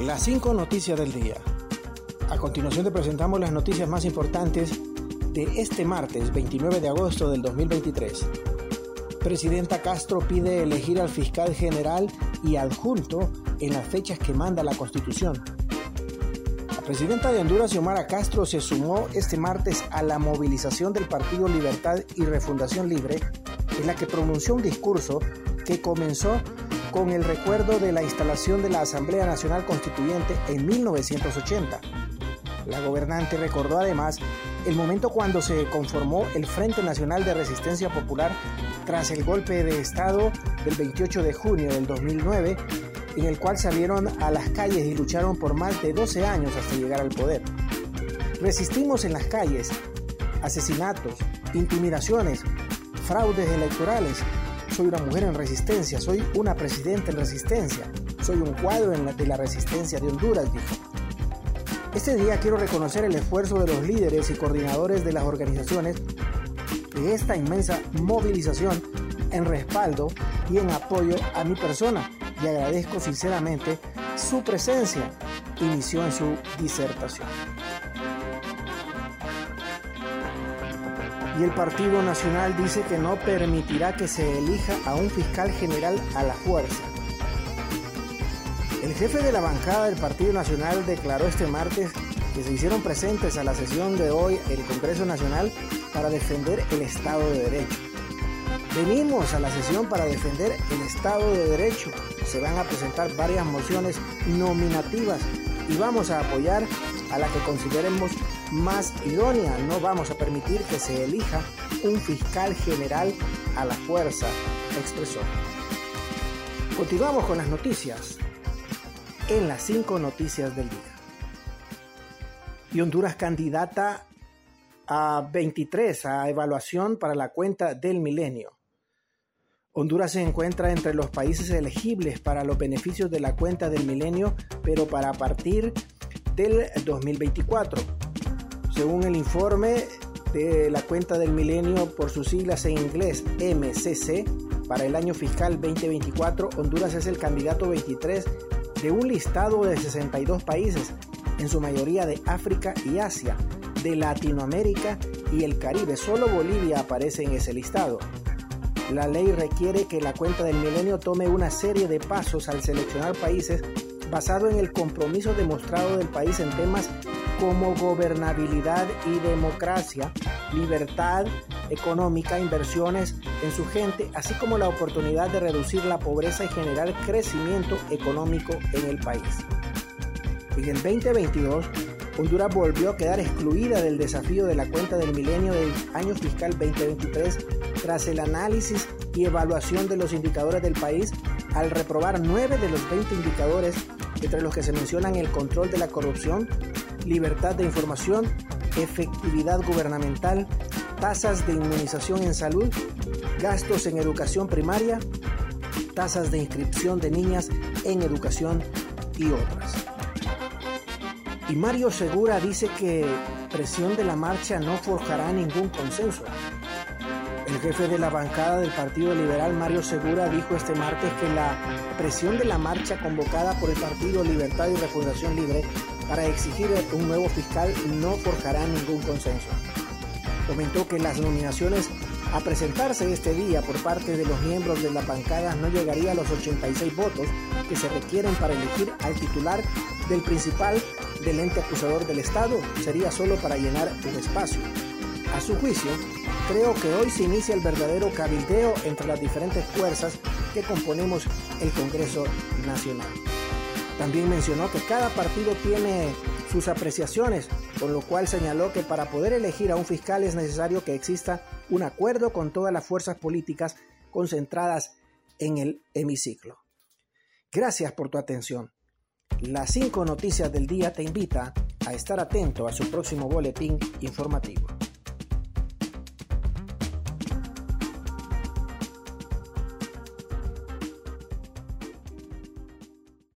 Las cinco noticias del día. A continuación te presentamos las noticias más importantes de este martes 29 de agosto del 2023. Presidenta Castro pide elegir al fiscal general y adjunto en las fechas que manda la Constitución. La presidenta de Honduras, Xiomara Castro, se sumó este martes a la movilización del Partido Libertad y Refundación Libre, en la que pronunció un discurso que comenzó con el recuerdo de la instalación de la Asamblea Nacional Constituyente en 1980. La gobernante recordó además el momento cuando se conformó el Frente Nacional de Resistencia Popular tras el golpe de Estado del 28 de junio del 2009, en el cual salieron a las calles y lucharon por más de 12 años hasta llegar al poder. Resistimos en las calles asesinatos, intimidaciones, fraudes electorales, soy una mujer en resistencia, soy una presidenta en resistencia, soy un cuadro en la, de la resistencia de Honduras, dijo. Este día quiero reconocer el esfuerzo de los líderes y coordinadores de las organizaciones de esta inmensa movilización en respaldo y en apoyo a mi persona y agradezco sinceramente su presencia, inició en su disertación. Y el Partido Nacional dice que no permitirá que se elija a un fiscal general a la fuerza. El jefe de la bancada del Partido Nacional declaró este martes que se hicieron presentes a la sesión de hoy el Congreso Nacional para defender el Estado de Derecho. Venimos a la sesión para defender el Estado de Derecho. Se van a presentar varias mociones nominativas y vamos a apoyar a la que consideremos más idónea. No vamos a permitir que se elija un fiscal general a la fuerza, expresó. Continuamos con las noticias en las cinco noticias del día. Y Honduras candidata a 23 a evaluación para la cuenta del milenio. Honduras se encuentra entre los países elegibles para los beneficios de la cuenta del milenio, pero para partir del 2024. Según el informe de la cuenta del milenio por sus siglas en inglés MCC, para el año fiscal 2024, Honduras es el candidato 23 de un listado de 62 países, en su mayoría de África y Asia, de Latinoamérica y el Caribe. Solo Bolivia aparece en ese listado. La ley requiere que la cuenta del milenio tome una serie de pasos al seleccionar países basado en el compromiso demostrado del país en temas como gobernabilidad y democracia, libertad económica, inversiones en su gente, así como la oportunidad de reducir la pobreza y generar crecimiento económico en el país. En el 2022, Honduras volvió a quedar excluida del desafío de la cuenta del milenio del año fiscal 2023 tras el análisis y evaluación de los indicadores del país al reprobar 9 de los 20 indicadores entre los que se mencionan el control de la corrupción, libertad de información, efectividad gubernamental, tasas de inmunización en salud, gastos en educación primaria, tasas de inscripción de niñas en educación y otras. Y Mario Segura dice que presión de la marcha no forjará ningún consenso. El jefe de la bancada del Partido Liberal, Mario Segura, dijo este martes que la presión de la marcha convocada por el Partido Libertad y Refundación Libre para exigir un nuevo fiscal no forjará ningún consenso. Comentó que las nominaciones a presentarse este día por parte de los miembros de la bancada no llegaría a los 86 votos que se requieren para elegir al titular del principal del ente acusador del Estado, sería solo para llenar un espacio. A su juicio, creo que hoy se inicia el verdadero cabildeo entre las diferentes fuerzas que componemos el Congreso Nacional. También mencionó que cada partido tiene sus apreciaciones, con lo cual señaló que para poder elegir a un fiscal es necesario que exista un acuerdo con todas las fuerzas políticas concentradas en el hemiciclo. Gracias por tu atención. Las cinco noticias del día te invita a estar atento a su próximo boletín informativo.